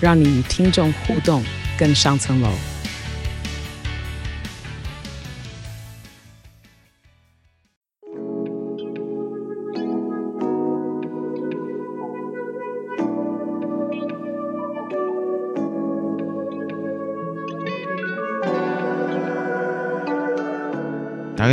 让你与听众互动更上层楼。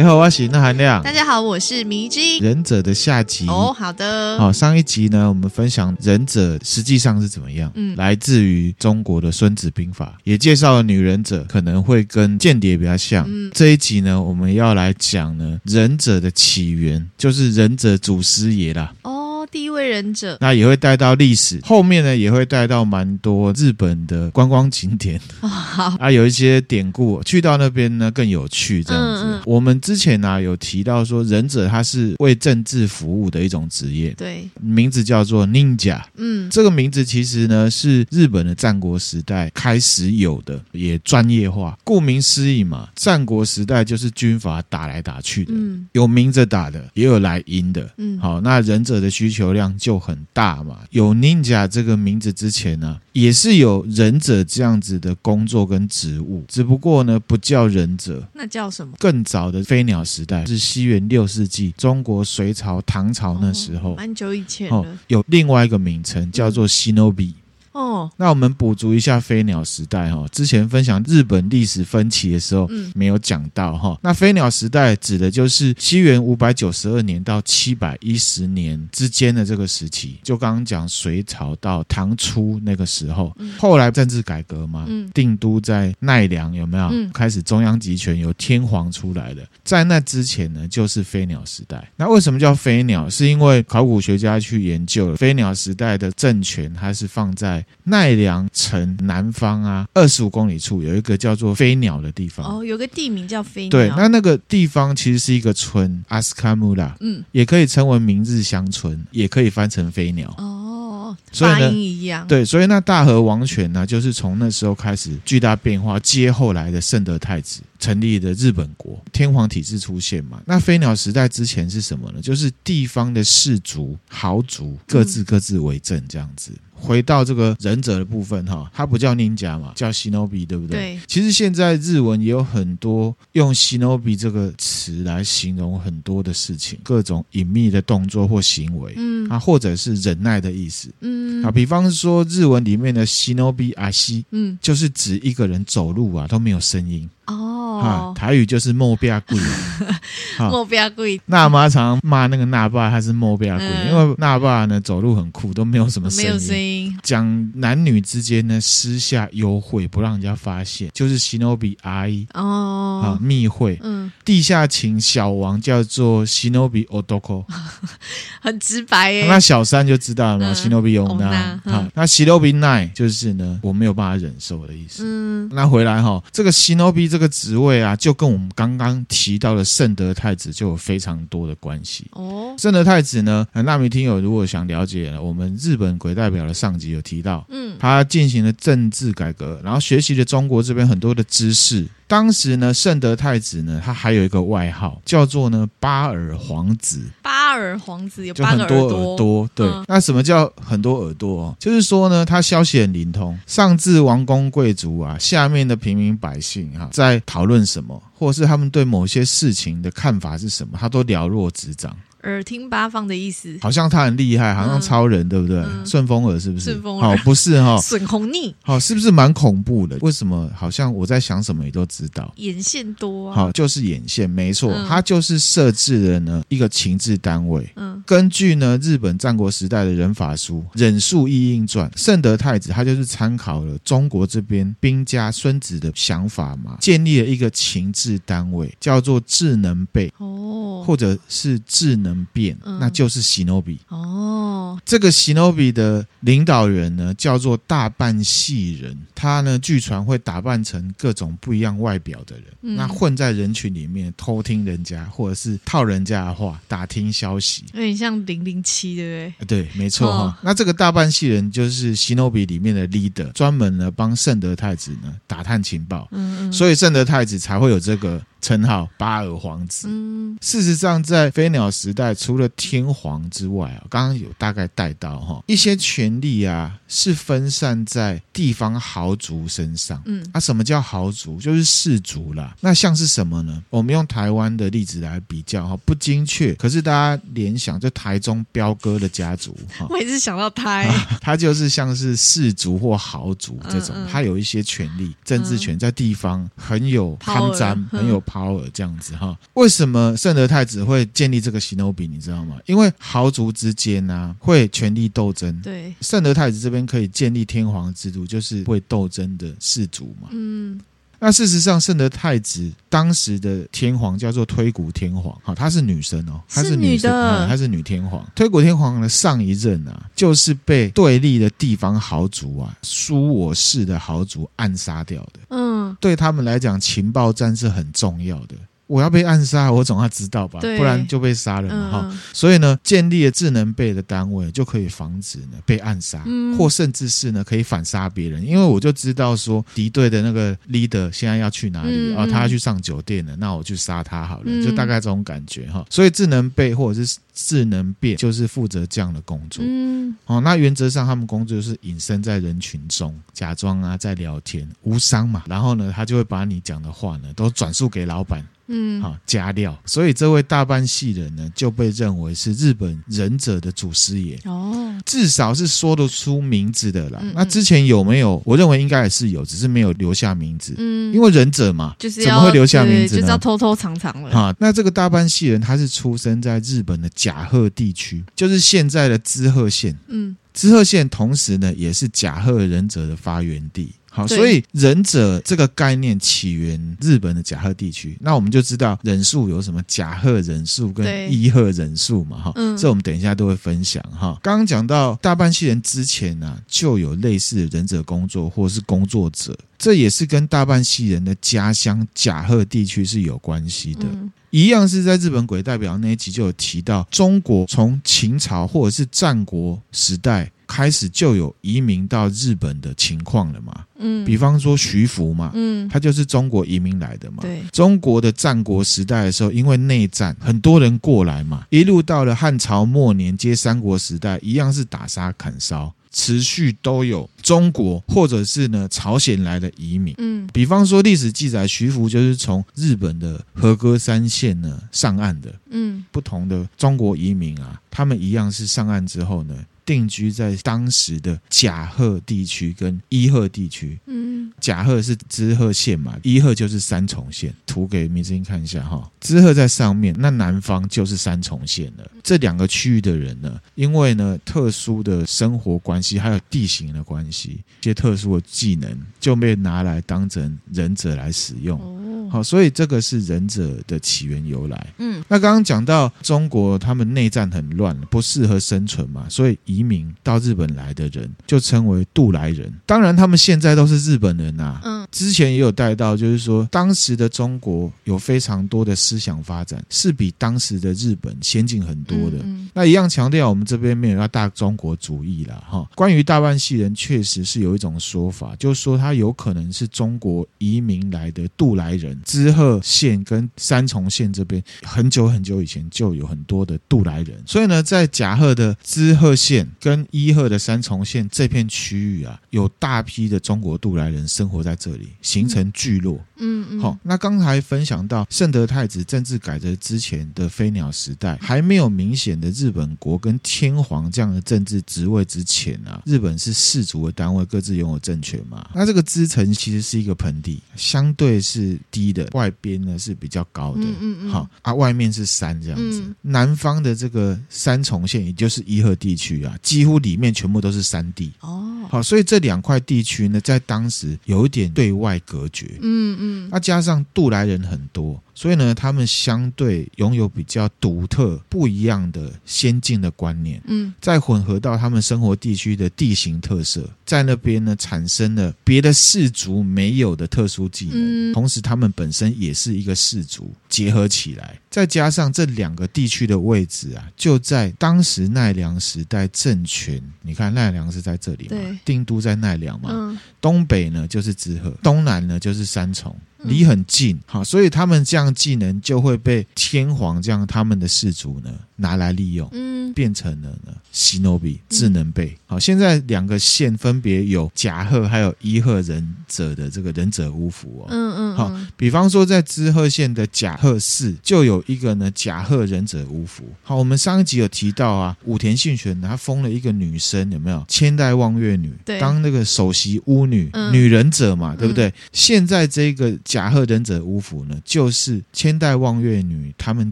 好，我是那含亮。大家好，我是迷之音。忍者的下集哦，好的。好，上一集呢，我们分享忍者实际上是怎么样。嗯，来自于中国的《孙子兵法》，也介绍了女忍者可能会跟间谍比较像。嗯，这一集呢，我们要来讲呢，忍者的起源，就是忍者祖师爷啦。哦。第一位忍者，那也会带到历史，后面呢也会带到蛮多日本的观光景点。哦、好啊，有一些典故，去到那边呢更有趣。这样子，嗯嗯、我们之前呢、啊、有提到说，忍者他是为政治服务的一种职业，对，名字叫做 ninja。嗯，这个名字其实呢是日本的战国时代开始有的，也专业化。顾名思义嘛，战国时代就是军阀打来打去的，嗯，有明着打的，也有来阴的。嗯，好，那忍者的需求。流量就很大嘛。有 ninja 这个名字之前呢，也是有忍者这样子的工作跟职务，只不过呢不叫忍者，那叫什么？更早的飞鸟时代是西元六世纪，中国隋朝、唐朝那时候，蛮久以前哦，有另外一个名称叫做 shinobi。哦，那我们补足一下飞鸟时代哈。之前分享日本历史分歧的时候，嗯，没有讲到哈。那飞鸟时代指的就是西元五百九十二年到七百一十年之间的这个时期，就刚刚讲隋朝到唐初那个时候。后来政治改革嘛，嗯，定都在奈良，有没有？开始中央集权，由天皇出来的。在那之前呢，就是飞鸟时代。那为什么叫飞鸟？是因为考古学家去研究了飞鸟时代的政权，它是放在。奈良城南方啊，二十五公里处有一个叫做飞鸟的地方。哦，有个地名叫飞鸟。对，那那个地方其实是一个村，阿斯卡穆拉。嗯，也可以称为明日乡村，也可以翻成飞鸟。哦，所以呢，发音一样。对，所以那大和王权呢，就是从那时候开始巨大变化，接后来的圣德太子成立的日本国，天皇体制出现嘛。那飞鸟时代之前是什么呢？就是地方的氏族、豪族各自各自为政这样子。回到这个忍者的部分哈，它不叫 ninja 嘛，叫 shinobi，对不对？对。其实现在日文也有很多用 shinobi 这个词来形容很多的事情，各种隐秘的动作或行为，嗯啊，或者是忍耐的意思，嗯啊，比方说日文里面的 shinobi 阿西，嗯，就是指一个人走路啊都没有声音。哦，台语就是莫比亚贵，莫比亚贵。那妈常常骂那个那爸，他是莫比亚贵，嗯、因为那爸呢走路很酷，都没有什么声音。没有声音。讲男女之间呢私下幽会，不让人家发现，就是 shinobi 阿姨哦，啊密会。嗯，地下情小王叫做 shinobi odoko，很直白耶。那小三就知道了嘛，shinobi onna。好，那 shinobi nine 就是呢我没有办法忍受的意思。嗯，那回来哈，这个 shinobi 这个职位啊，就跟我们刚刚提到的圣德太子就有非常多的关系哦。圣德太子呢，那名听友如果想了解我们日本鬼代表的上集有提到，嗯，他进行了政治改革，然后学习了中国这边很多的知识。当时呢，圣德太子呢，他还有一个外号叫做呢八耳皇子。八耳皇子有八个耳朵，就很多耳朵。对，嗯、那什么叫很多耳朵哦？就是说呢，他消息很灵通，上至王公贵族啊，下面的平民百姓哈、啊，在讨论什么，或者是他们对某些事情的看法是什么，他都了若指掌。耳听八方的意思，好像他很厉害，好像超人，嗯、对不对？顺、嗯、风耳是不是？顺风耳，好，不是哈。损红逆，好，是不是蛮恐怖的？为什么？好像我在想什么，你都知道。眼线多、啊，好，就是眼线，没错，嗯、他就是设置了呢一个情治单位。嗯，根据呢日本战国时代的人法书《忍术义印传》，圣德太子他就是参考了中国这边兵家孙子的想法嘛，建立了一个情治单位，叫做智能备哦，或者是智能。能变，嗯、那就是喜诺比哦。这个喜诺比的领导人呢，叫做大半系人，他呢据传会打扮成各种不一样外表的人，嗯、那混在人群里面偷听人家，或者是套人家的话，打听消息，有点像零零七，对不对？对，没错哈。哦、那这个大半系人就是喜诺比里面的 leader，专门呢帮圣德太子呢打探情报，嗯嗯，所以圣德太子才会有这个。称号巴尔皇子。嗯，事实上，在飞鸟时代，除了天皇之外啊，刚刚有大概带到哈，一些权力啊是分散在地方豪族身上。嗯，啊，什么叫豪族？就是氏族啦。那像是什么呢？我们用台湾的例子来比较哈，不精确，可是大家联想，就台中彪哥的家族哈，我一直想到他，他就是像是氏族或豪族这种，他有一些权力、政治权在地方很有贪占，很有。Power 这样子哈，为什么圣德太子会建立这个喜诺比？你知道吗？因为豪族之间呢、啊、会权力斗争。对，圣德太子这边可以建立天皇制度，就是会斗争的氏族嘛。嗯。那事实上，圣德太子当时的天皇叫做推古天皇，哈，她是女生哦，她是女生，她是女天皇。推古天皇的上一任啊，就是被对立的地方豪族啊，苏我氏的豪族暗杀掉的。嗯，对他们来讲，情报战是很重要的。我要被暗杀，我总要知道吧，不然就被杀了嘛哈。嗯、所以呢，建立了智能备的单位，就可以防止呢被暗杀，嗯、或甚至是呢可以反杀别人。因为我就知道说敌对的那个 leader 现在要去哪里，嗯、啊，他要去上酒店了，那我去杀他好了，嗯、就大概这种感觉哈。所以智能备或者是智能变就是负责这样的工作。嗯，哦，那原则上他们工作就是隐身在人群中，假装啊在聊天，无伤嘛。然后呢，他就会把你讲的话呢都转述给老板。嗯，好加料，所以这位大半系人呢，就被认为是日本忍者的祖师爷哦，至少是说得出名字的啦。嗯嗯，那之前有没有？我认为应该也是有，只是没有留下名字。嗯，因为忍者嘛，就是怎么会留下名字呢？就是要偷偷藏藏了。哈，那这个大半系人他是出生在日本的甲贺地区，就是现在的滋贺县。嗯，滋贺县同时呢也是甲贺忍者的发源地。好，所以忍者这个概念起源日本的甲贺地区，那我们就知道忍术有什么甲贺忍术跟伊贺忍术嘛，哈，嗯，这我们等一下都会分享哈。刚刚讲到大半系人之前呢、啊，就有类似的忍者工作或是工作者，这也是跟大半系人的家乡甲贺地区是有关系的。嗯、一样是在日本鬼代表那一集就有提到，中国从秦朝或者是战国时代。开始就有移民到日本的情况了嘛？嗯，比方说徐福嘛，嗯，他就是中国移民来的嘛。对，中国的战国时代的时候，因为内战，很多人过来嘛，一路到了汉朝末年，接三国时代，一样是打杀砍烧，持续都有中国或者是呢朝鲜来的移民。嗯，比方说历史记载，徐福就是从日本的和歌山县呢上岸的。嗯，不同的中国移民啊，他们一样是上岸之后呢。定居在当时的甲贺地区跟伊贺地区。嗯，甲贺是滋贺县嘛，伊贺就是三重县。图给明星看一下哈，滋贺在上面，那南方就是三重县了。这两个区域的人呢，因为呢特殊的生活关系，还有地形的关系，一些特殊的技能就被拿来当成忍者来使用。哦，好，所以这个是忍者的起源由来。嗯，那刚刚讲到中国，他们内战很乱，不适合生存嘛，所以。移民到日本来的人就称为渡来人，当然他们现在都是日本人呐。嗯，之前也有带到，就是说当时的中国有非常多的思想发展，是比当时的日本先进很多的。嗯，那一样强调我们这边没有要大中国主义啦。哈。关于大半系人，确实是有一种说法，就是说他有可能是中国移民来的渡来人。滋贺县跟三重县这边很久很久以前就有很多的渡来人，所以呢，在甲贺的滋贺县。跟伊贺的三重县这片区域啊，有大批的中国渡来人生活在这里，形成聚落。嗯。好、哦，那刚才分享到圣德太子政治改革之前的飞鸟时代，还没有明显的日本国跟天皇这样的政治职位之前啊，日本是氏族的单位，各自拥有政权嘛。那这个支城其实是一个盆地，相对是低的，外边呢是比较高的。嗯嗯嗯。好、哦、啊，外面是山这样子。嗯、南方的这个三重县，也就是伊贺地区啊。几乎里面全部都是山地哦，好，所以这两块地区呢，在当时有一点对外隔绝，嗯嗯，那加上渡来人很多，所以呢，他们相对拥有比较独特、不一样的先进的观念。嗯，再混合到他们生活地区的地形特色，在那边呢，产生了别的氏族没有的特殊技能。嗯，同时，他们本身也是一个氏族，结合起来，再加上这两个地区的位置啊，就在当时奈良时代政权。你看，奈良是在这里嘛？对，定都在奈良嘛？嗯，东北呢就是滋贺，东南呢就是三重。离很近，好，所以他们这样技能就会被天皇这样他们的氏族呢拿来利用，嗯，变成了呢西诺比智能备。好，现在两个县分别有甲贺还有伊贺忍者的这个忍者巫符哦，嗯嗯，好，比方说在滋贺县的甲贺市就有一个呢甲贺忍者巫符。好，我们上一集有提到啊，武田信玄他封了一个女生有没有千代望月女，对，当那个首席巫女，女忍者嘛，对不对？现在这个。甲贺忍者巫符呢，就是千代望月女他们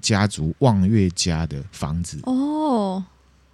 家族望月家的房子哦。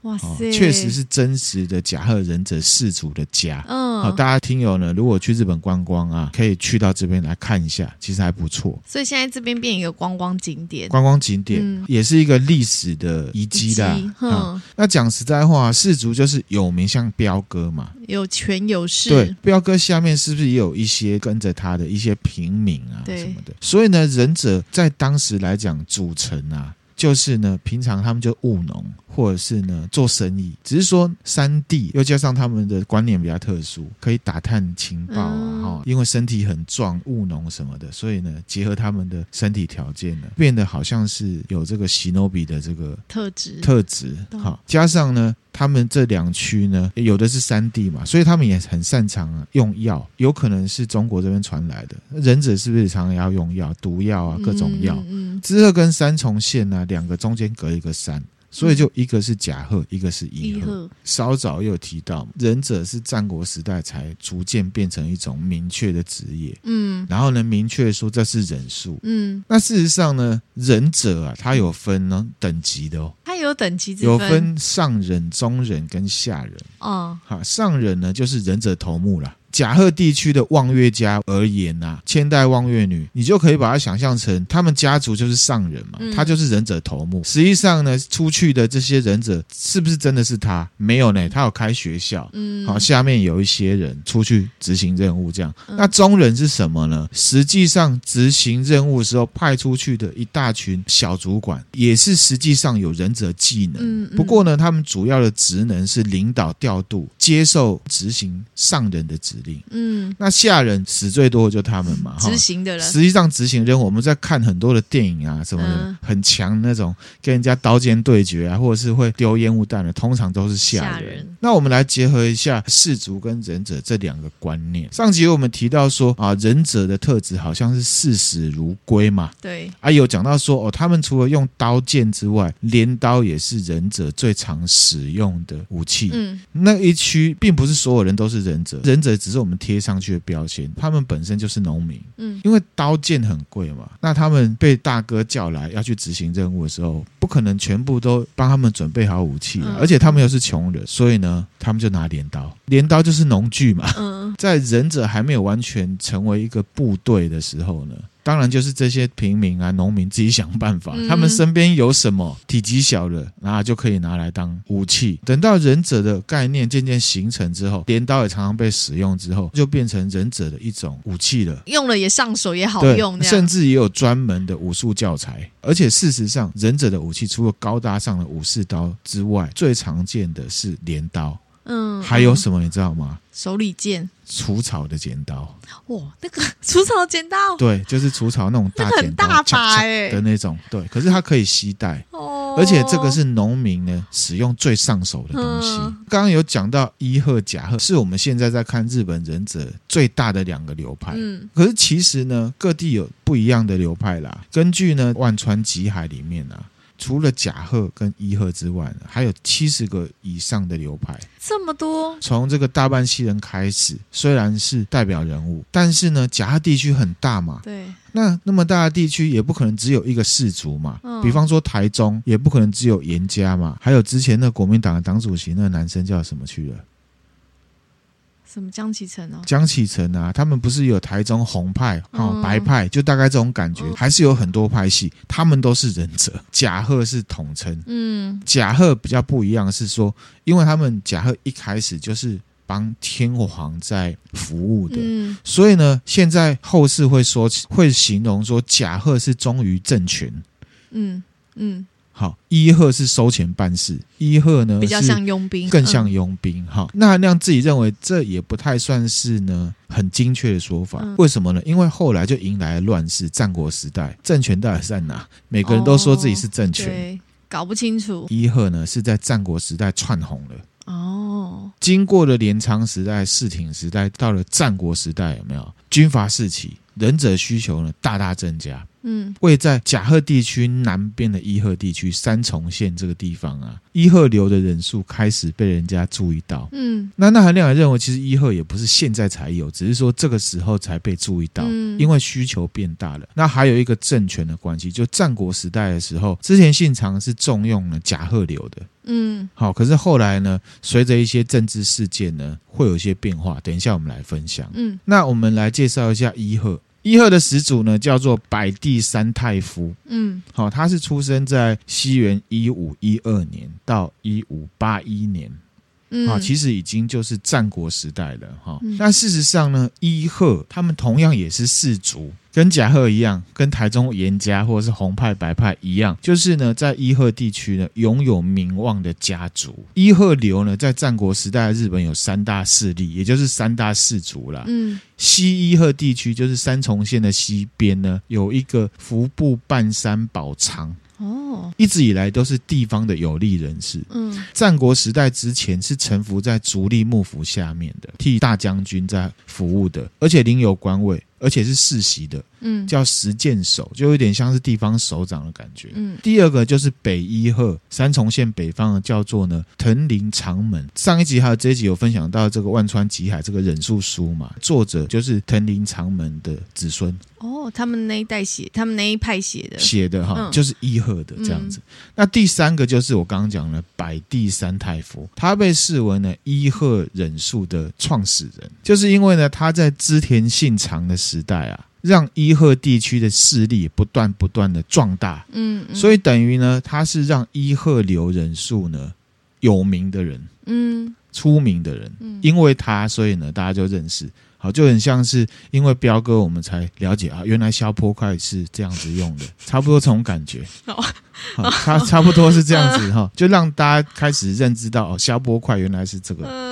哇塞，确实是真实的甲贺忍者氏族的家。嗯，好，大家听友呢，如果去日本观光啊，可以去到这边来看一下，其实还不错。所以现在这边变一个观光景点，观光景点、嗯、也是一个历史的遗迹啦。嗯，那讲实在话，氏族就是有名，像彪哥嘛，有权有势。对，彪哥下面是不是也有一些跟着他的一些平民啊什么的？所以呢，忍者在当时来讲组成啊。就是呢，平常他们就务农，或者是呢做生意。只是说山地又加上他们的观念比较特殊，可以打探情报啊，哈、嗯，因为身体很壮，务农什么的，所以呢，结合他们的身体条件呢，变得好像是有这个喜诺比的这个特质特质。好，加上呢。他们这两区呢，有的是山地嘛，所以他们也很擅长啊用药，有可能是中国这边传来的。忍者是不是常常要用药、毒药啊，各种药？嗯，滋贺跟三重县呢，两个中间隔一个山。所以就一个是甲贺，一个是乙贺。稍早又提到，忍者是战国时代才逐渐变成一种明确的职业。嗯，然后呢，明确说这是忍术。嗯，那事实上呢，忍者啊，他有分呢等级的哦。他有等级之分，有分上忍、中忍跟下忍。哦，好，上忍呢就是忍者头目啦。甲贺地区的望月家而言呐、啊，千代望月女，你就可以把它想象成他们家族就是上人嘛，他就是忍者头目。实际上呢，出去的这些忍者是不是真的是他？没有呢，他有开学校，嗯，好，下面有一些人出去执行任务，这样。那中忍是什么呢？实际上执行任务的时候派出去的一大群小主管，也是实际上有忍者技能。不过呢，他们主要的职能是领导、调度、接受、执行上人的职。嗯，那下人死最多的就他们嘛，执行的人。实际上执行任务，我们在看很多的电影啊什么的，嗯、很强那种跟人家刀剑对决啊，或者是会丢烟雾弹的，通常都是下人。那我们来结合一下士族跟忍者这两个观念。上集我们提到说啊，忍者的特质好像是视死如归嘛，对。啊，有讲到说哦，他们除了用刀剑之外，镰刀也是忍者最常使用的武器。嗯，那一区并不是所有人都是忍者，忍者只。只是我们贴上去的标签，他们本身就是农民，嗯，因为刀剑很贵嘛，那他们被大哥叫来要去执行任务的时候，不可能全部都帮他们准备好武器，而且他们又是穷人，所以呢，他们就拿镰刀，镰刀就是农具嘛，嗯，在忍者还没有完全成为一个部队的时候呢。当然就是这些平民啊、农民自己想办法，他们身边有什么体积小的，然后就可以拿来当武器。等到忍者的概念渐渐形成之后，镰刀也常常被使用之后，就变成忍者的一种武器了。用了也上手也好用，甚至也有专门的武术教材。而且事实上，忍者的武器除了高大上的武士刀之外，最常见的是镰刀。嗯，还有什么你知道吗？手里剑、除草的剪刀。哇，那个 除草剪刀，对，就是除草那种大剪刀，大把哎的那种。对，可是它可以携带，哦，而且这个是农民呢使用最上手的东西。嗯、刚刚有讲到伊贺、甲贺，是我们现在在看日本忍者最大的两个流派。嗯，可是其实呢，各地有不一样的流派啦。根据呢万川集海里面啊。除了甲贺跟伊贺之外，还有七十个以上的流派，这么多。从这个大半西人开始，虽然是代表人物，但是呢，甲贺地区很大嘛，对，那那么大的地区也不可能只有一个氏族嘛。嗯、比方说台中，也不可能只有严家嘛。还有之前那国民党的党主席那个男生叫什么去了？什么江启臣哦？江启臣啊，他们不是有台中红派、哦、嗯、白派，就大概这种感觉，嗯、还是有很多派系，他们都是忍者。甲贺是统称，嗯，甲贺比较不一样是说，因为他们甲贺一开始就是帮天皇在服务的，嗯、所以呢，现在后世会说会形容说甲贺是忠于政权，嗯嗯。嗯好，伊贺是收钱办事，伊贺呢比较像佣兵，更像佣兵。哈、嗯，那韩亮自己认为这也不太算是呢很精确的说法。嗯、为什么呢？因为后来就迎来了乱世，战国时代，政权到底在哪？每个人都说自己是政权，哦、搞不清楚。伊贺呢是在战国时代窜红了。哦，经过了镰仓时代、室町时代，到了战国时代，有没有军阀四起？忍者需求呢大大增加，嗯，位在甲贺地区南边的伊贺地区三重县这个地方啊，伊贺流的人数开始被人家注意到，嗯，那那韩亮也认为，其实伊贺也不是现在才有，只是说这个时候才被注意到，嗯，因为需求变大了。那还有一个政权的关系，就战国时代的时候，织田信长是重用了甲贺流的，嗯，好，可是后来呢，随着一些政治事件呢，会有一些变化，等一下我们来分享，嗯，那我们来介绍一下伊贺。伊贺的始祖呢，叫做百地三太夫。嗯，好、哦，他是出生在西元一五一二年到一五八一年。嗯，啊，其实已经就是战国时代了。哈、哦，那、嗯、事实上呢，伊贺他们同样也是氏族。跟甲贺一样，跟台中严家或者是红派白派一样，就是呢，在伊贺地区呢，拥有名望的家族。伊贺流呢，在战国时代的日本有三大势力，也就是三大氏族啦。嗯，西伊贺地区就是三重县的西边呢，有一个服部半山宝藏。哦，一直以来都是地方的有力人士。嗯，战国时代之前是臣服在足利幕府下面的，替大将军在服务的，而且领有官位。而且是世袭的，嗯，叫实践首，就有点像是地方首长的感觉。嗯，第二个就是北伊贺三重县北方的，叫做呢藤林长门。上一集还有这一集有分享到这个万川吉海这个忍术书嘛，作者就是藤林长门的子孙。哦，他们那一代写，他们那一派写的写的哈，嗯、就是伊贺的这样子。嗯、那第三个就是我刚刚讲的百地三太夫，他被视为呢伊贺忍术的创始人，就是因为呢他在织田信长的时代啊，让伊贺地区的势力不断不断的壮大，嗯，嗯，所以等于呢他是让伊贺流人数呢有名的人，嗯，出名的人，嗯，因为他所以呢大家就认识。好，就很像是因为彪哥，我们才了解啊，原来消坡块是这样子用的，差不多这种感觉。好，差差不多是这样子哈，就让大家开始认知到哦，消波块原来是这个。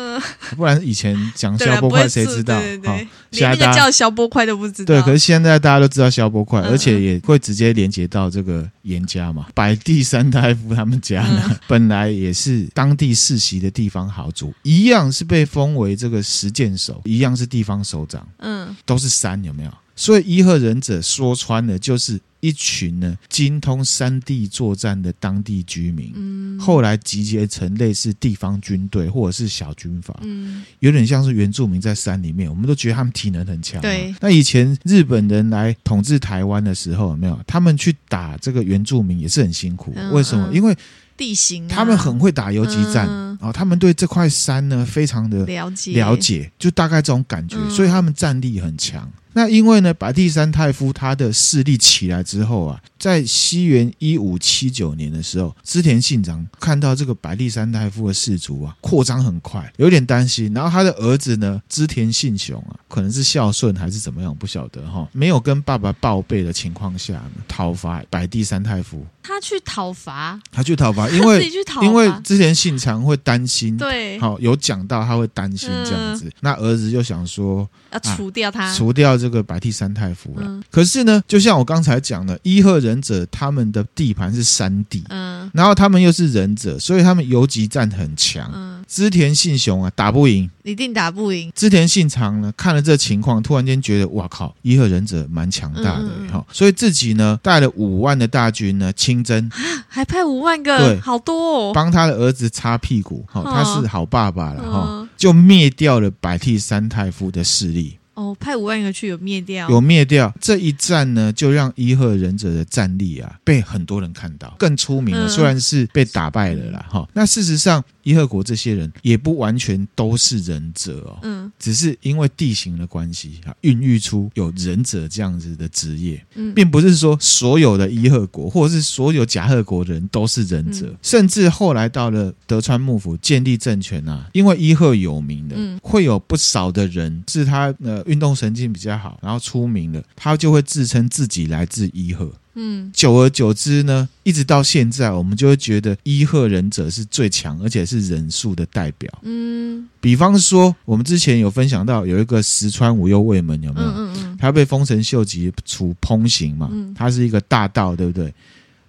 不然以前讲消波块谁知道？好，现在叫消波块都不知道。对，可是现在大家都知道消波块，而且也会直接连接到这个严家嘛。百地三大夫他们家呢，本来也是当地世袭的地方豪族，一样是被封为这个实践手，一样是地方首长。嗯，都是山，有没有？所以伊贺忍者说穿了就是。一群呢精通山地作战的当地居民，嗯、后来集结成类似地方军队或者是小军阀，嗯、有点像是原住民在山里面，我们都觉得他们体能很强。对，那以前日本人来统治台湾的时候，有没有他们去打这个原住民也是很辛苦？嗯、为什么？因为地形，他们很会打游击战，嗯、哦，他们对这块山呢非常的了解，了解，就大概这种感觉，嗯、所以他们战力很强。那因为呢，白帝山太夫他的势力起来之后啊，在西元一五七九年的时候，织田信长看到这个白帝山太夫的氏族啊扩张很快，有点担心。然后他的儿子呢，织田信雄啊，可能是孝顺还是怎么样，不晓得哈，没有跟爸爸报备的情况下呢，讨伐白地山太夫。他去讨伐，他去讨伐，因为因为之前信长会担心，对，好有讲到他会担心这样子，嗯、那儿子就想说要除掉他，啊、除掉这。个白替三太夫了，嗯、可是呢，就像我刚才讲的，伊贺忍者他们的地盘是山地，嗯，然后他们又是忍者，所以他们游击战很强，嗯，织田信雄啊打不赢，一定打不赢。织田信长呢看了这情况，突然间觉得哇靠，伊贺忍者蛮强大的哈，嗯、所以自己呢带了五万的大军呢亲征，还派五万个，对，好多哦，帮他的儿子擦屁股，哈，他是好爸爸了哈，就灭掉了百替三太夫的势力。哦，派五万个去有灭掉，有灭掉。这一战呢，就让伊贺忍者的战力啊被很多人看到，更出名了。嗯、虽然是被打败了啦，哈、嗯。那事实上，伊贺国这些人也不完全都是忍者哦，嗯，只是因为地形的关系啊，孕育出有忍者这样子的职业，嗯，并不是说所有的伊贺国或者是所有甲贺国的人都是忍者，嗯、甚至后来到了德川幕府建立政权啊，因为伊贺有名的，嗯，会有不少的人是他呃运动神经比较好，然后出名了，他就会自称自己来自伊贺。嗯，久而久之呢，一直到现在，我们就会觉得伊贺忍者是最强，而且是忍术的代表。嗯，比方说，我们之前有分享到有一个石川五右卫门，有没有？嗯嗯嗯，他被丰臣秀吉处烹刑嘛，嗯，他是一个大盗，对不对？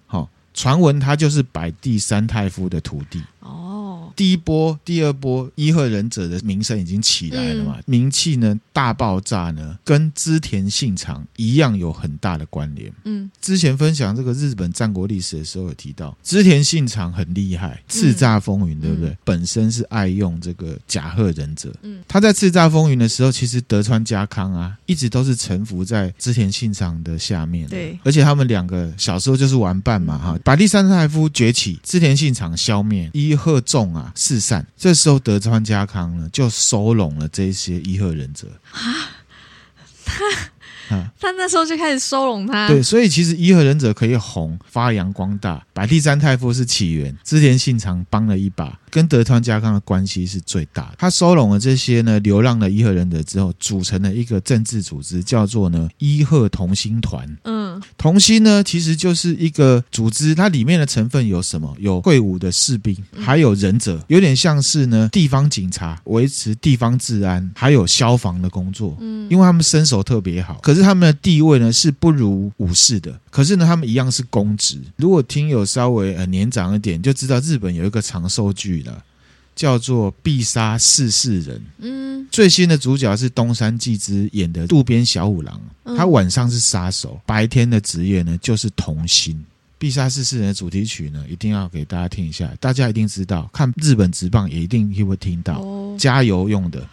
好，传闻他就是百地三太夫的徒弟。哦。第一波、第二波伊贺忍者的名声已经起来了嘛？嗯、名气呢大爆炸呢，跟织田信长一样有很大的关联。嗯，之前分享这个日本战国历史的时候有提到，织田信长很厉害，叱咤风云，对不对？嗯、本身是爱用这个甲贺忍者。嗯，他在叱咤风云的时候，其实德川家康啊，一直都是臣服在织田信长的下面。对，而且他们两个小时候就是玩伴嘛，哈。把第三太夫崛起，织田信长消灭，伊贺众啊。四散，这时候德川家康呢就收拢了这些伊贺忍者啊，他。他那时候就开始收拢他，对，所以其实伊贺忍者可以红发扬光大。白地三太夫是起源，织田信长帮了一把，跟德川家康的关系是最大的。他收拢了这些呢流浪的伊贺忍者之后，组成了一个政治组织，叫做呢伊贺同心团。嗯，同心呢其实就是一个组织，它里面的成分有什么？有会武的士兵，还有忍者，有点像是呢地方警察，维持地方治安，还有消防的工作。嗯，因为他们身手特别好，可是。他们的地位呢是不如武士的，可是呢，他们一样是公职。如果听友稍微呃年长一点，就知道日本有一个长寿剧了，叫做《必杀四世人》。嗯，最新的主角是东山纪之演的渡边小五郎，他晚上是杀手，白天的职业呢就是童心。《必杀四世人》的主题曲呢，一定要给大家听一下，大家一定知道，看日本职棒也一定会听到，加油用的。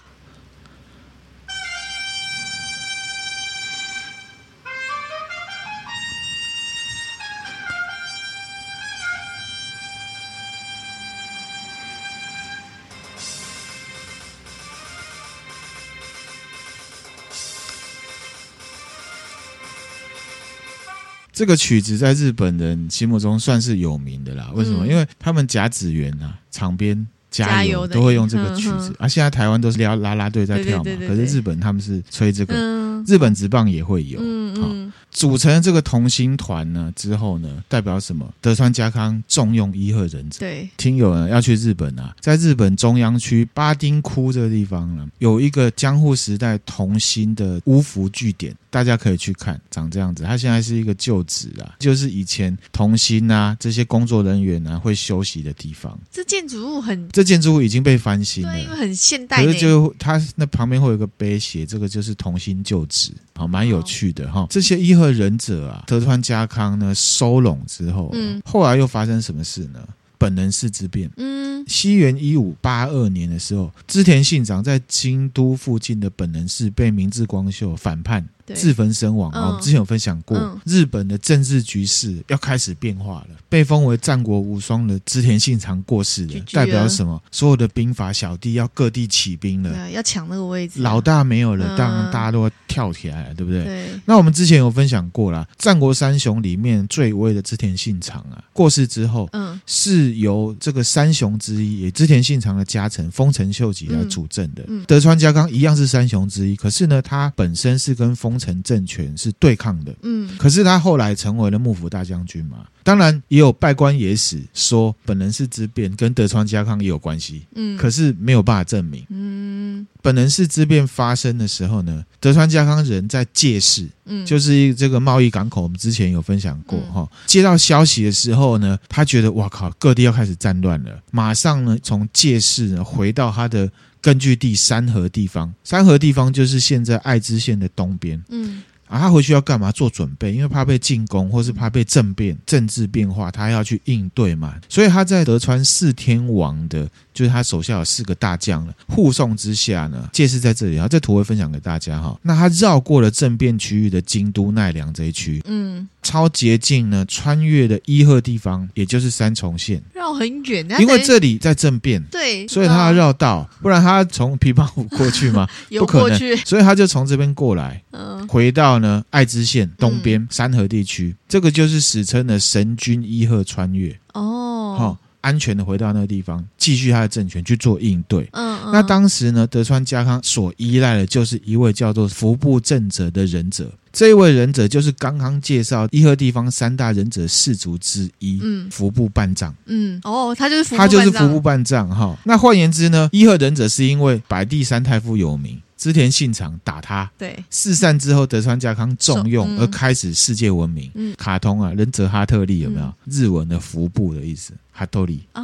这个曲子在日本人心目中算是有名的啦。为什么？嗯、因为他们甲子园啊，场边加油都会用这个曲子。啊、现在台湾都是拉拉队在跳嘛，可是日本他们是吹这个。嗯、日本职棒也会有。嗯嗯组成这个同心团呢之后呢，代表什么？德川家康重用伊贺忍者。对，听友呢要去日本啊，在日本中央区八丁窟这个地方呢，有一个江户时代同心的巫服据点，大家可以去看，长这样子。它现在是一个旧址啊，就是以前同心啊这些工作人员啊会休息的地方。这建筑物很，这建筑物已经被翻新了，对，因为很现代。可是就它那旁边会有一个碑写，这个就是同心旧址，好，蛮有趣的哈。这些伊贺忍者啊，德川家康呢收拢之后，嗯，后来又发生什么事呢？本能寺之变。嗯，西元一五八二年的时候，织田信长在京都附近的本能寺被明智光秀反叛。自焚身亡啊！我们之前有分享过，嗯、日本的政治局势要开始变化了。被封为战国无双的织田信长过世了，代表什么？所有的兵法小弟要各地起兵了，对，要抢那个位置。老大没有了，当然大家都要跳起来了，对不对？对。那我们之前有分享过啦，战国三雄里面最威的织田信长啊，过世之后，嗯，是由这个三雄之一，也织田信长的家臣丰臣秀吉来主政的。德川家康一样是三雄之一，可是呢，他本身是跟丰臣政权是对抗的，嗯，可是他后来成为了幕府大将军嘛，当然也有拜官野史说本能寺之变跟德川家康也有关系，嗯，可是没有办法证明，嗯，本能寺之变发生的时候呢，德川家康人在借市，嗯，就是这个贸易港口，我们之前有分享过哈，嗯，接到消息的时候呢，他觉得哇靠，各地要开始战乱了，马上呢从借市呢回到他的。根据地三河地方，三河地方就是现在爱知县的东边。嗯，啊，他回去要干嘛？做准备，因为怕被进攻，或是怕被政变、政治变化，他要去应对嘛。所以他在德川四天王的，就是他手下有四个大将了，护送之下呢，借势在这里。啊，这图会分享给大家哈。那他绕过了政变区域的京都奈良这一区，嗯，超捷径呢，穿越的伊贺地方，也就是三重县，绕很远，因为这里在政变，对，所以他要绕道，不然他从琵琶湖过去吗？不可能，所以他就从这边过来，嗯，回到。呢，爱知县东边、嗯、山河地区，这个就是史称的神君伊贺穿越。哦，好、哦，安全的回到那个地方，继续他的政权去做应对。嗯，嗯，那当时呢，德川家康所依赖的就是一位叫做服部正则的忍者，这一位忍者就是刚刚介绍伊贺地方三大忍者氏族之一，嗯，服部半藏，嗯，哦，他就是服部他就是服部半藏哈、哦。那换言之呢，伊贺忍者是因为百地三太夫有名。织田信长打他，对，四散之后，德川家康重用，而开始世界闻名。嗯，卡通啊，忍者哈特利有没有？嗯、日文的服部的意思，哈特利。哦，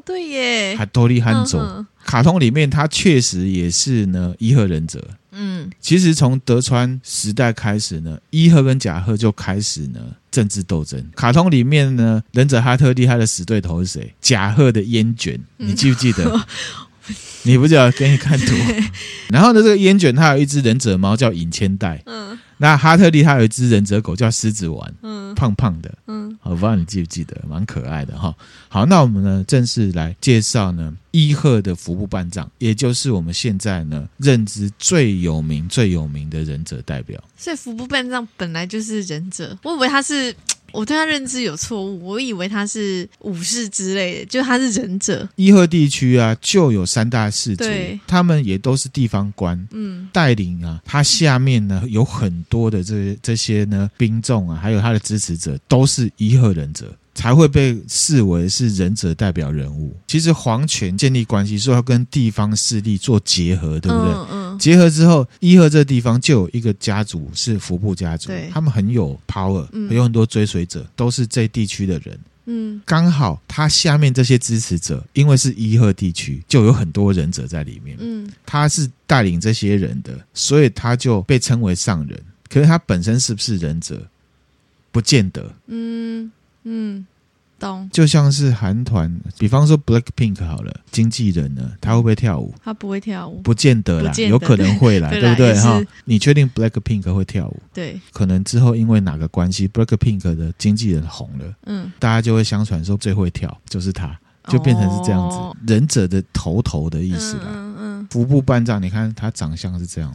对耶，哈特利汉佐。嗯、卡通里面他确实也是呢，伊贺忍者。嗯，其实从德川时代开始呢，伊贺跟甲贺就开始呢政治斗争。卡通里面呢，忍者哈特利他的死对头是谁？甲贺的烟卷，你记不记得？嗯 你不记得，给你看图。然后呢，这个烟卷它有一只忍者猫叫隐千代。嗯。那哈特利他有一只忍者狗叫狮子丸。嗯。胖胖的。嗯。我不知道你记不记得，蛮可爱的哈。好，那我们呢正式来介绍呢伊贺的服部半藏，也就是我们现在呢认知最有名、最有名的忍者代表。所以服部半藏本来就是忍者，我以为他是。我对他认知有错误，我以为他是武士之类的，就他是忍者。伊贺地区啊，就有三大氏族，他们也都是地方官，嗯，带领啊，他下面呢有很多的这些这些呢兵众啊，还有他的支持者，都是伊贺忍者。才会被视为是忍者代表人物。其实皇权建立关系，说要跟地方势力做结合，对不对？嗯嗯。结合之后，伊贺这个地方就有一个家族是服部家族，他们很有 power，有很多追随者，都是这地区的人。嗯。刚好他下面这些支持者，因为是伊贺地区，就有很多忍者在里面。嗯。他是带领这些人的，所以他就被称为上人。可是他本身是不是忍者？不见得。嗯。嗯，懂。就像是韩团，比方说 Black Pink 好了，经纪人呢，他会不会跳舞？他不会跳舞，不见得啦，得有可能会啦，对，对不对？哈，你确定 Black Pink 会跳舞？对，可能之后因为哪个关系，Black Pink 的经纪人红了，嗯，大家就会相传说最会跳就是他，就变成是这样子，哦、忍者的头头的意思啦。嗯嗯，服部半藏，你看他长相是这样，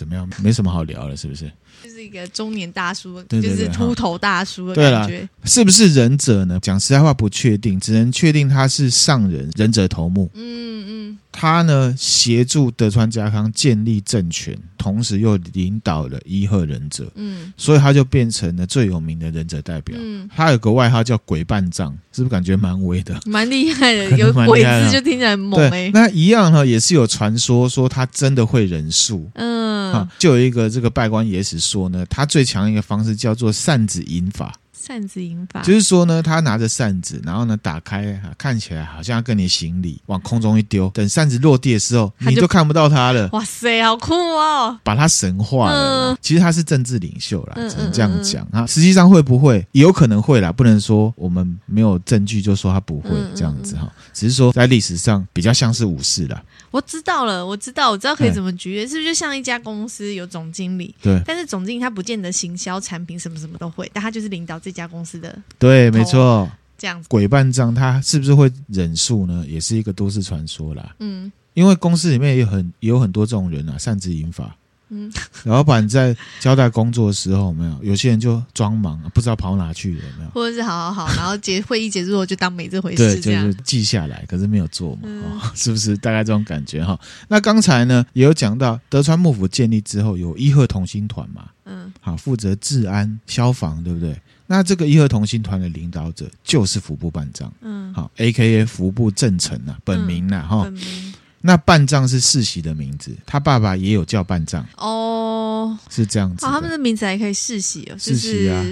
怎么样？没什么好聊了，是不是？就是一个中年大叔，就是秃头大叔的感觉。是不是忍者呢？讲实在话，不确定，只能确定他是上人忍者头目。嗯嗯，他呢协助德川家康建立政权，同时又领导了伊贺忍者。嗯，所以他就变成了最有名的忍者代表。嗯，他有个外号叫鬼半藏，是不是感觉蛮威的？蛮厉害的，有鬼字就听起来很猛哎、欸。那一样呢，也是有传说说他真的会忍术。嗯，啊，就有一个这个拜官野史说呢，他最强一个方式叫做扇子引法。扇子引法就是说呢，他拿着扇子，然后呢打开，看起来好像要跟你行礼，往空中一丢，等扇子落地的时候，你就看不到他了。哇塞，好酷哦！把他神化了。嗯、其实他是政治领袖啦，只能这样讲啊。实际上会不会？也有可能会啦，不能说我们没有证据就说他不会这样子哈。只是说在历史上比较像是武士啦。我知道了，我知道，我知道可以怎么举例，是不是就像一家公司有总经理？对。但是总经理他不见得行销产品什么什么都会，但他就是领导这家公司的。对，没错。这样子。鬼半账他是不是会忍术呢？也是一个都市传说啦。嗯。因为公司里面也很也有很多这种人啊，擅自引法。嗯，老板在交代工作的时候，有没有有些人就装忙，不知道跑哪去了，有没有？或者是好好好，然后结会议结束后就当没这回事，对，就是记下来，可是没有做嘛，嗯哦、是不是？大概这种感觉哈。那刚才呢也有讲到，德川幕府建立之后，有伊贺同心团嘛，嗯，好，负责治安、消防，对不对？那这个伊贺同心团的领导者就是服部半藏，嗯，好，AKA 服部正成啊，本名呐，哈、嗯。那半藏是世袭的名字，他爸爸也有叫半藏哦，是这样子。他们的名字还可以世袭哦，世袭啊，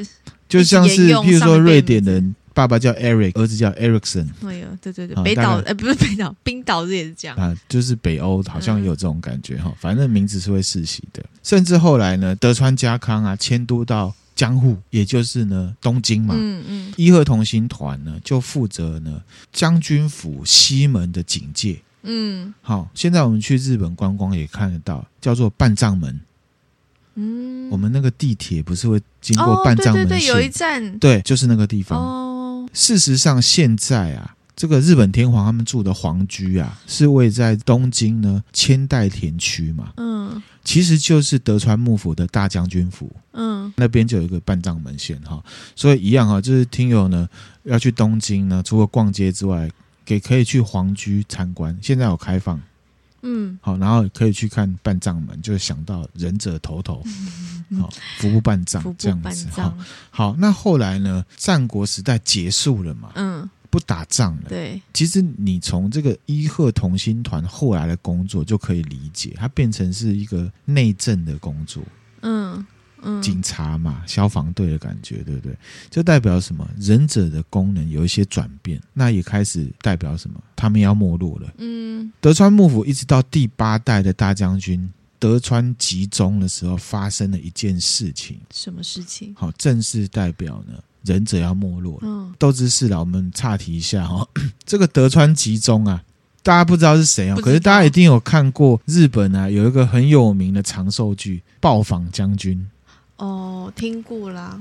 就像是譬如说瑞典人爸爸叫 Eric，儿子叫 Erickson。哎呦，对对对，北岛哎，不是北岛，冰岛这也是这样啊，就是北欧好像也有这种感觉哈。嗯、反正名字是会世袭的，甚至后来呢，德川家康啊迁都到江户，也就是呢东京嘛。嗯嗯。伊贺同心团呢就负责呢将军府西门的警戒。嗯。好，现在我们去日本观光也看得到，叫做半藏门。嗯，我们那个地铁不是会经过半藏门线？哦、对对对，有一站，对，就是那个地方。哦，事实上现在啊，这个日本天皇他们住的皇居啊，是位在东京呢千代田区嘛。嗯，其实就是德川幕府的大将军府。嗯，那边就有一个半藏门线哈，所以一样哈，就是听友呢要去东京呢，除了逛街之外，给可以去皇居参观，现在有开放。嗯，好，然后可以去看半藏门，就想到忍者头头，好，服部半藏这样子。好，好，那后来呢？战国时代结束了嘛？嗯，不打仗了。对，其实你从这个伊贺同心团后来的工作就可以理解，它变成是一个内政的工作。嗯。警察嘛，消防队的感觉，对不对？就代表什么？忍者的功能有一些转变，那也开始代表什么？他们要没落了。嗯，德川幕府一直到第八代的大将军德川集中的时候，发生了一件事情。什么事情？好，正式代表呢，忍者要没落了。嗯，都知是了。我们岔题一下哈，这个德川集中啊，大家不知道是谁啊？可是大家一定有看过日本啊，有一个很有名的长寿剧《暴坊将军》。哦，听过啦。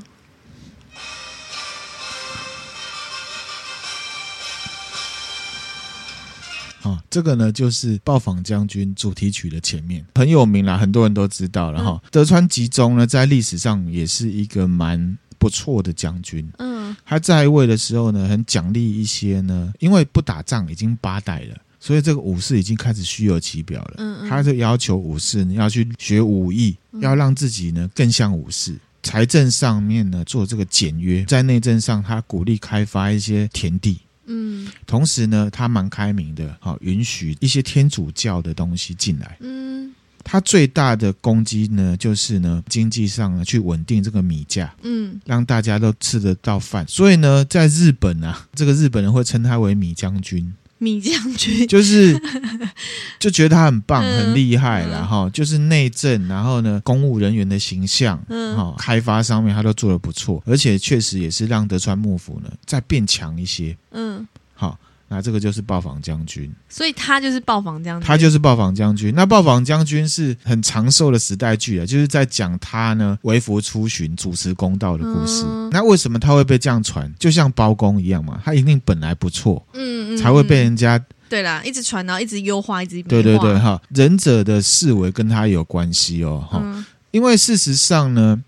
哦，这个呢就是《暴坊将军》主题曲的前面很有名啦，很多人都知道了哈。嗯、德川吉宗呢，在历史上也是一个蛮不错的将军。嗯，他在位的时候呢，很奖励一些呢，因为不打仗已经八代了。所以这个武士已经开始虚有其表了。嗯嗯，他就要求武士呢要去学武艺，要让自己呢更像武士。财政上面呢做这个简约，在内政上他鼓励开发一些田地。嗯，同时呢他蛮开明的，好允许一些天主教的东西进来。嗯。他最大的攻击呢，就是呢，经济上呢，去稳定这个米价，嗯，让大家都吃得到饭。所以呢，在日本啊，这个日本人会称他为米将军。米将军 就是 就觉得他很棒，很厉害，然后就是内政，然后呢，公务人员的形象，嗯，开发上面他都做的不错，而且确实也是让德川幕府呢再变强一些，嗯，好。那这个就是暴房将军，所以他就是暴房将军，他就是暴房将军。那暴房将军是很长寿的时代剧啊，就是在讲他呢为佛出巡、主持公道的故事。嗯、那为什么他会被这样传？就像包公一样嘛，他一定本来不错，嗯，嗯，才会被人家对啦，一直传，然后一直优化，一直对对对哈。忍者的思维跟他有关系哦，哈、嗯，因为事实上呢。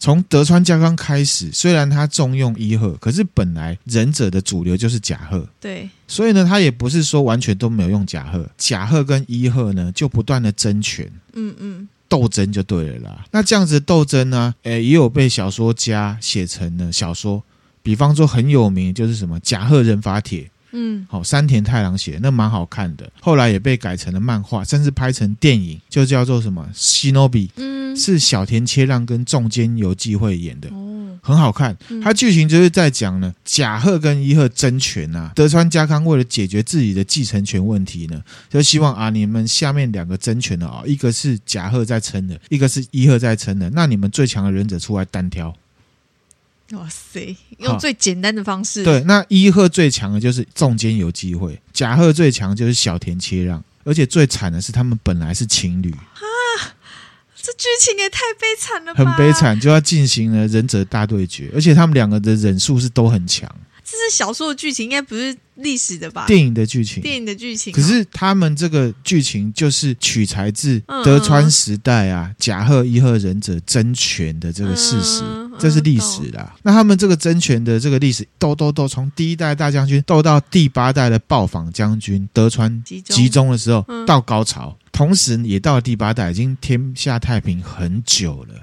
从德川家康开始，虽然他重用伊贺，可是本来忍者的主流就是甲贺。对，所以呢，他也不是说完全都没有用甲贺。甲贺跟伊贺呢，就不断的争权，嗯嗯，斗争就对了啦。那这样子的斗争呢，诶，也有被小说家写成了小说，比方说很有名就是什么《甲贺忍法帖》。嗯，好，山田太郎写的那蛮好看的，后来也被改成了漫画，甚至拍成电影，就叫做什么《Shinobi》，嗯，是小田切让跟中间由纪惠演的，哦，很好看。它剧情就是在讲呢，甲贺跟伊贺争权啊，德川家康为了解决自己的继承权问题呢，就希望啊，你们下面两个争权的啊，一个是甲贺在撑的，一个是伊贺在撑的，那你们最强的忍者出来单挑。哇塞！用最简单的方式，对，那伊鹤最强的就是中间有机会，甲贺最强就是小田切让，而且最惨的是他们本来是情侣啊！这剧情也太悲惨了吧！很悲惨，就要进行了忍者大对决，而且他们两个的忍术是都很强。这是小说的剧情，应该不是历史的吧？电影的剧情，电影的剧情。可是他们这个剧情就是取材自德川时代啊，甲贺伊贺忍者争权的这个事实，这是历史啦。那他们这个争权的这个历史，斗斗斗，从第一代大将军斗到第八代的暴坊将军德川集中的时候到高潮，同时也到了第八代，已经天下太平很久了。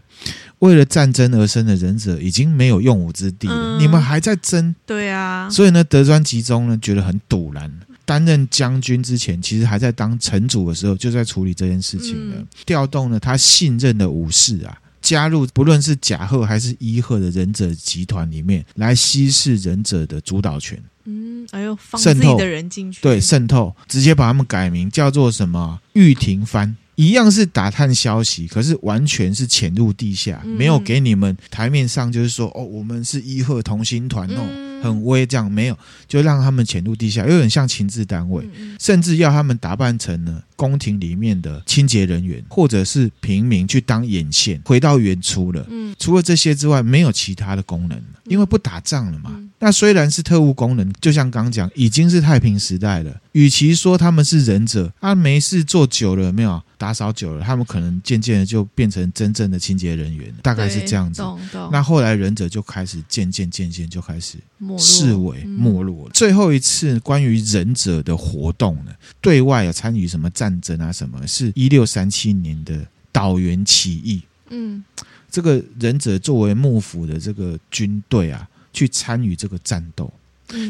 为了战争而生的忍者已经没有用武之地了，嗯、你们还在争？对啊，所以呢，德川吉宗呢觉得很堵然。担任将军之前，其实还在当城主的时候，就在处理这件事情了。嗯、调动了他信任的武士啊，加入不论是甲贺还是伊贺的忍者集团里面，来稀释忍者的主导权。嗯，哎呦，放自己的人进去，对，渗透，直接把他们改名叫做什么御庭番。一样是打探消息，可是完全是潜入地下，嗯、没有给你们台面上，就是说哦，我们是一贺同心团哦，嗯、很威这样，没有，就让他们潜入地下，有点像情治单位，嗯、甚至要他们打扮成呢宫廷里面的清洁人员，或者是平民去当眼线，回到原初了。嗯，除了这些之外，没有其他的功能，因为不打仗了嘛。嗯、那虽然是特务功能，就像刚讲，已经是太平时代了。与其说他们是忍者，他、啊、没事做久了，有没有？打扫久了，他们可能渐渐的就变成真正的清洁人员，大概是这样子。那后来忍者就开始渐渐渐渐就开始视为没落了。最后一次关于忍者的活动呢，对外有参与什么战争啊？什么是一六三七年的岛原起义？嗯，这个忍者作为幕府的这个军队啊，去参与这个战斗。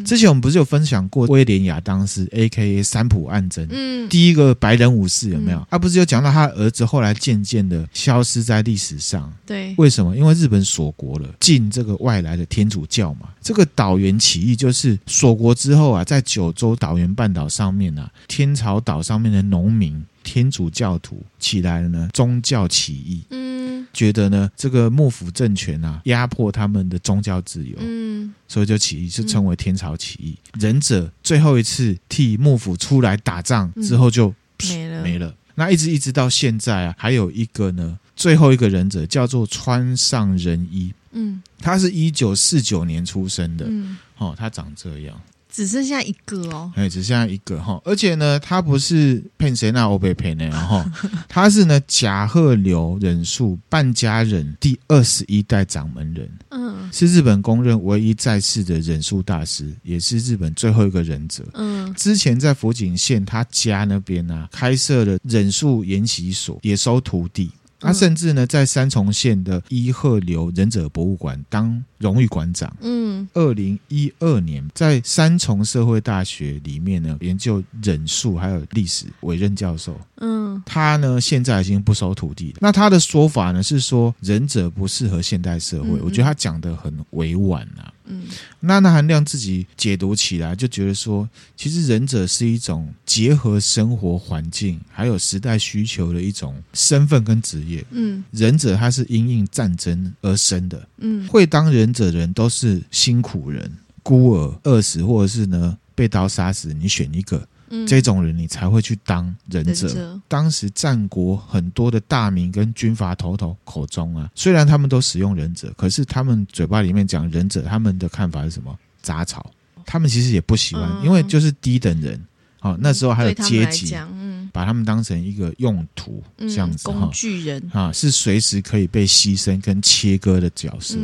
之前我们不是有分享过威廉亚当斯 （A.K.A. 三浦岸真）嗯，第一个白人武士有没有？他不是有讲到他儿子后来渐渐的消失在历史上？对，为什么？因为日本锁国了，禁这个外来的天主教嘛。这个岛原起义就是锁国之后啊，在九州岛原半岛上面啊，天朝岛上面的农民天主教徒起来了呢，宗教起义。嗯。觉得呢，这个幕府政权啊，压迫他们的宗教自由，嗯，所以就起义，就称为天朝起义。嗯、忍者最后一次替幕府出来打仗之后就、嗯、没了，没了。那一直一直到现在啊，还有一个呢，最后一个忍者叫做川上仁一，嗯，他是一九四九年出生的，嗯，哦，他长这样。只剩下一个哦，哎，只剩下一个哈，而且呢，他不是骗谁那欧贝骗的哈，他是呢甲贺流忍术半家人第二十一代掌门人，嗯，是日本公认唯一在世的忍术大师，也是日本最后一个忍者，嗯，之前在福井县他家那边呢、啊，开设了忍术研习所，也收徒弟。他甚至呢，在三重县的伊贺流忍者博物馆当荣誉馆长。嗯，二零一二年在三重社会大学里面呢，研究忍术还有历史，委任教授。嗯，他呢现在已经不收徒弟了。那他的说法呢是说，忍者不适合现代社会。嗯嗯，我觉得他讲的很委婉啊。嗯，那那含量自己解读起来就觉得说，其实忍者是一种结合生活环境还有时代需求的一种身份跟职业。嗯，忍者他是因应战争而生的。嗯，会当忍者的人都是辛苦人、孤儿、饿死或者是呢被刀杀死，你选一个。嗯、这种人你才会去当忍者。忍者当时战国很多的大名跟军阀头头口中啊，虽然他们都使用忍者，可是他们嘴巴里面讲忍者，他们的看法是什么？杂草。他们其实也不喜欢，嗯、因为就是低等人。好、哦，那时候还有阶级，嗯、把他们当成一个用途，这样子、嗯、工具人啊，是随时可以被牺牲跟切割的角色。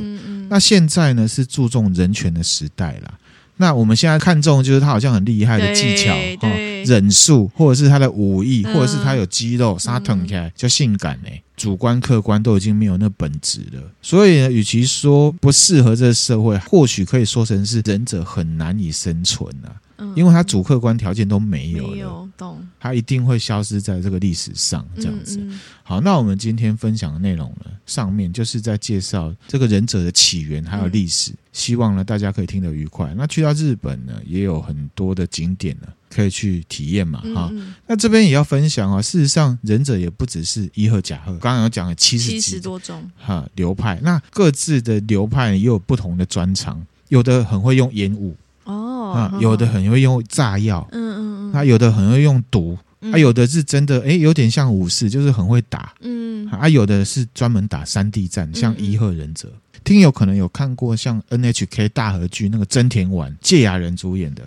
那现在呢，是注重人权的时代了。那我们现在看中就是他好像很厉害的技巧哈，忍术或者是他的武艺，或者是他有肌肉，杀腾起来就性感呢。主观客观都已经没有那本质了。所以呢，与其说不适合这个社会，或许可以说成是忍者很难以生存啊。因为他主客观条件都没有了，懂？他一定会消失在这个历史上，这样子。好，那我们今天分享的内容呢，上面就是在介绍这个忍者的起源还有历史，希望呢大家可以听得愉快。那去到日本呢，也有很多的景点呢，可以去体验嘛，哈。那这边也要分享啊，事实上忍者也不只是一和甲贺，刚刚有讲了七十七十多种哈流派，那各自的流派也有不同的专长，有的很会用烟雾。哦，啊，有的很会用炸药，嗯嗯嗯，啊，有的很会用毒，啊，有的是真的，哎，有点像武士，就是很会打，嗯，啊，有的是专门打山地战，像伊贺忍者。听友可能有看过像 NHK 大和剧那个真田丸，芥雅人主演的。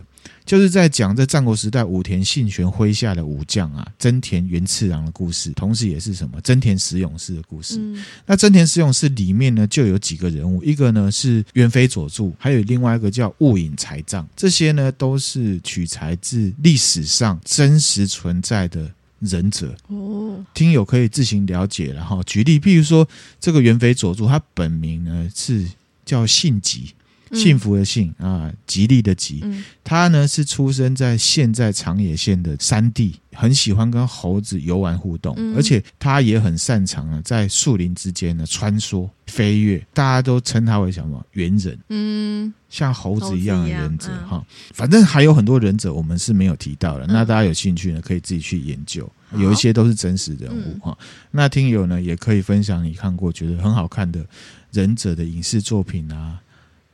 就是在讲这战国时代武田信玄麾下的武将啊，真田元次郎的故事，同时也是什么真田十勇士的故事。嗯、那真田十勇士里面呢，就有几个人物，一个呢是元肥佐助，还有另外一个叫雾隐财藏，这些呢都是取材自历史上真实存在的忍者。哦，听友可以自行了解。然后举例，譬如说这个元肥佐助，他本名呢是叫信吉。幸福的幸啊，吉利的吉。他呢是出生在现在长野县的山地，很喜欢跟猴子游玩互动，而且他也很擅长啊在树林之间呢穿梭飞跃。大家都称他为什么？猿人。嗯，像猴子一样的忍者哈。反正还有很多忍者我们是没有提到的，那大家有兴趣呢可以自己去研究。有一些都是真实人物哈。那听友呢也可以分享你看过觉得很好看的忍者的影视作品啊。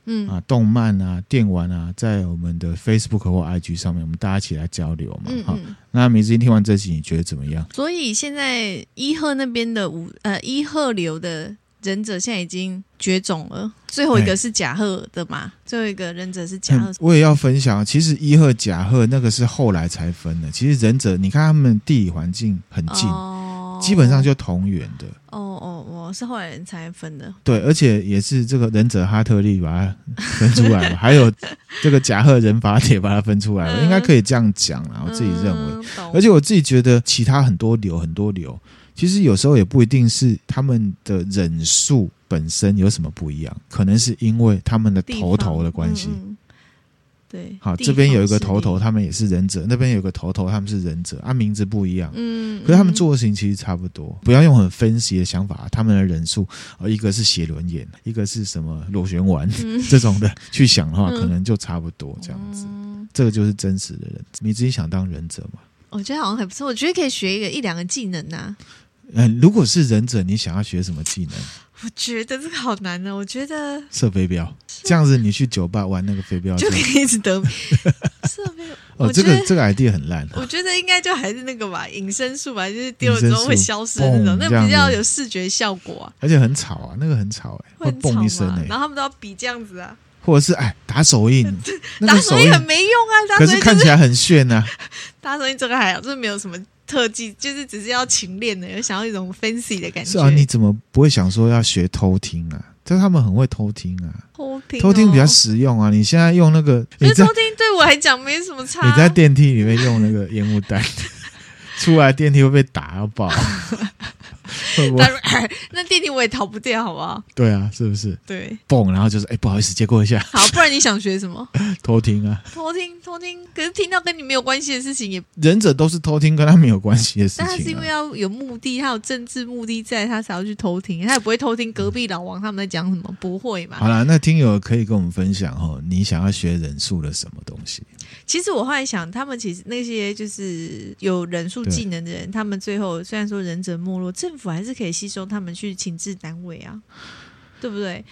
嗯啊，动漫啊，电玩啊，在我们的 Facebook 或 IG 上面，我们大家一起来交流嘛。好、嗯嗯，那明志听完这集，你觉得怎么样？所以现在伊贺那边的五呃伊贺流的忍者现在已经绝种了，最后一个是甲贺的嘛？最后一个忍者是甲贺、嗯。我也要分享，其实伊贺甲贺那个是后来才分的。其实忍者，你看他们地理环境很近。哦基本上就同源的哦哦，我是后来人才分的。对，而且也是这个忍者哈特利把它分出来了，还有这个甲贺忍法帖把它分出来了，应该可以这样讲啦。我自己认为，而且我自己觉得其他很多流很多流，其实有时候也不一定是他们的忍术本身有什么不一样，可能是因为他们的头头的关系。对，好，这边有一个头头，他们也是忍者；那边有个头头，他们是忍者，啊，名字不一样，嗯，可是他们做的事情其实差不多。不要用很分析的想法，他们的人数，呃，一个是写轮眼，一个是什么螺旋丸、嗯、这种的去想的话，可能就差不多这样子。嗯、这个就是真实的人。你自己想当忍者吗？我觉得好像还不错，我觉得可以学一个一两个技能呐、啊。嗯，如果是忍者，你想要学什么技能？我觉得这个好难呢、哦。我觉得射飞镖，这样子你去酒吧玩那个飞镖就可以一直得。射飞镖哦，这个这个 idea 很烂、啊。我觉得应该就还是那个吧，隐身术吧，就是丢了之后会消失的那种，那比较有视觉效果啊。而且很吵啊，那个很吵哎、欸，会蹦一声哎、欸。然后他们都要比这样子啊，或者是哎打手印，打手印很没用啊，打手印、就是、可是看起来很炫啊。打手印这个还好，就是没有什么。特技就是只是要勤练的，想要一种 fancy 的感觉。是啊，你怎么不会想说要学偷听啊？但是他们很会偷听啊，偷听、哦、偷听比较实用啊。你现在用那个，其实偷听对我来讲没什么差。你在电梯里面用那个烟雾弹，出来电梯会被打到 那电梯我也逃不掉，好不好？对啊，是不是？对，蹦，然后就是哎，不好意思，借过一下。好，不然你想学什么？偷听啊！偷听，偷听。可是听到跟你没有关系的事情也，也忍者都是偷听跟他没有关系的事情、啊。但是因为要有目的，他有政治目的在，他才要去偷听。他也不会偷听隔壁老王他们在讲什么，不会嘛？好了，那听友可以跟我们分享哦，你想要学忍术的什么东西？其实我后来想，他们其实那些就是有忍术技能的人，他们最后虽然说忍者没落，政府还是可以吸收他们去情治单位啊，对不对？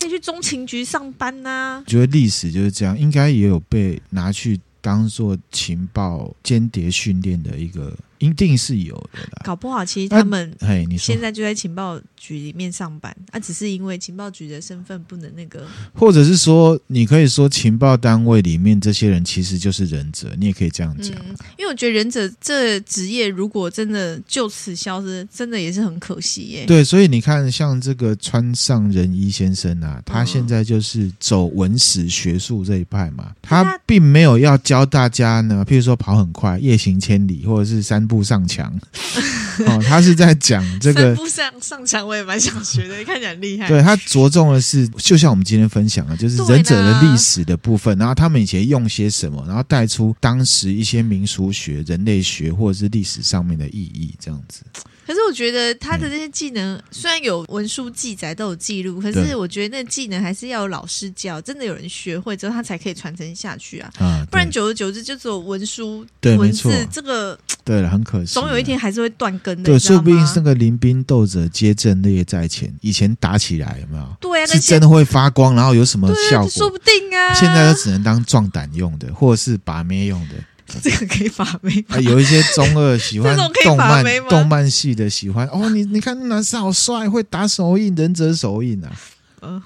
可以去中情局上班呐、啊。觉得历史就是这样，应该也有被拿去当做情报间谍训练的一个。一定是有的啦，搞不好其实他们哎，你现在就在情报局里面上班，啊，只是因为情报局的身份不能那个，或者是说，你可以说情报单位里面这些人其实就是忍者，你也可以这样讲、啊嗯。因为我觉得忍者这职业如果真的就此消失，真的也是很可惜耶。对，所以你看，像这个川上仁一先生啊，他现在就是走文史学术这一派嘛，他并没有要教大家呢，譬如说跑很快、夜行千里，或者是三。步上墙。哦，他是在讲 这个上上墙，我也蛮想学的，看起来很厉害。对，他着重的是，就像我们今天分享的，就是忍者的历史的部分，然后他们以前用些什么，然后带出当时一些民俗学、人类学或者是历史上面的意义，这样子。可是我觉得他的这些技能、嗯、虽然有文书记载都有记录，可是我觉得那技能还是要有老师教，真的有人学会之后，他才可以传承下去啊！啊，不然久而久之就只有文书对文字，这个对了，很可惜，总有一天还是会断根的。对，说不定是那个临兵斗者皆阵列在前，以前打起来有没有？对啊，是真的会发光，然后有什么效果？说不定啊！现在都只能当壮胆用的，或者是把妹用的。这个可以把妹、啊，有一些中二喜欢 动漫动漫系的喜欢哦，你你看那男生好帅，会打手印，忍者手印啊。嗯，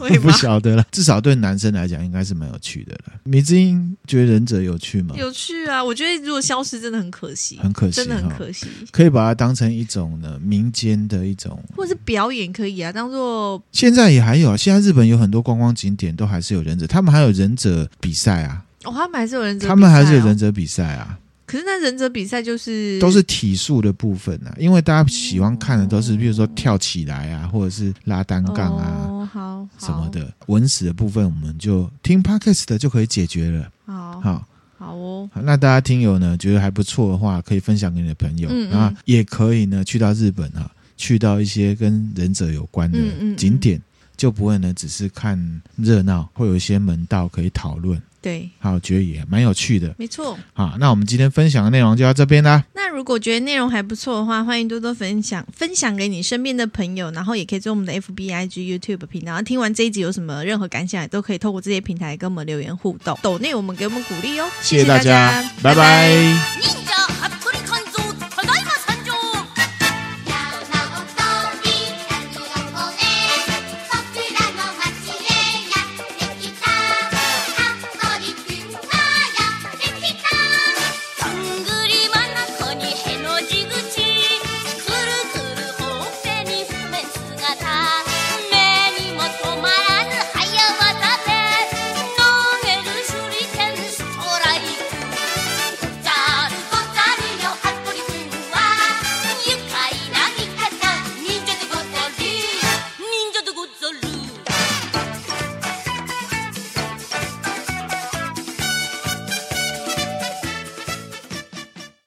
我 不晓得了。至少对男生来讲，应该是蛮有趣的了。米之音觉得忍者有趣吗？有趣啊！我觉得如果消失，真的很可惜，很可惜，真的很可惜。可以把它当成一种呢民间的一种，或者是表演可以啊，当做现在也还有啊。现在日本有很多观光景点都还是有忍者，他们还有忍者比赛啊。哦，他们还是有忍者，他们还是有忍者比赛啊。可是那忍者比赛就是都是体术的部分啊，因为大家喜欢看的都是，比如说跳起来啊，或者是拉单杠啊，哦、好什么的。文史的部分，我们就听 Podcast 的就可以解决了。好，好，好哦。那大家听友呢，觉得还不错的话，可以分享给你的朋友，嗯嗯，然后也可以呢，去到日本啊，去到一些跟忍者有关的景点，就不会呢，只是看热闹，会有一些门道可以讨论。对，好，觉得也蛮有趣的，没错。好，那我们今天分享的内容就到这边啦。那如果觉得内容还不错的话，欢迎多多分享，分享给你身边的朋友，然后也可以做我们的 FB、IG、YouTube 频道。然后听完这一集有什么任何感想，也都可以透过这些平台跟我们留言互动。抖内我们给我们鼓励哦，谢谢大家，拜拜。拜拜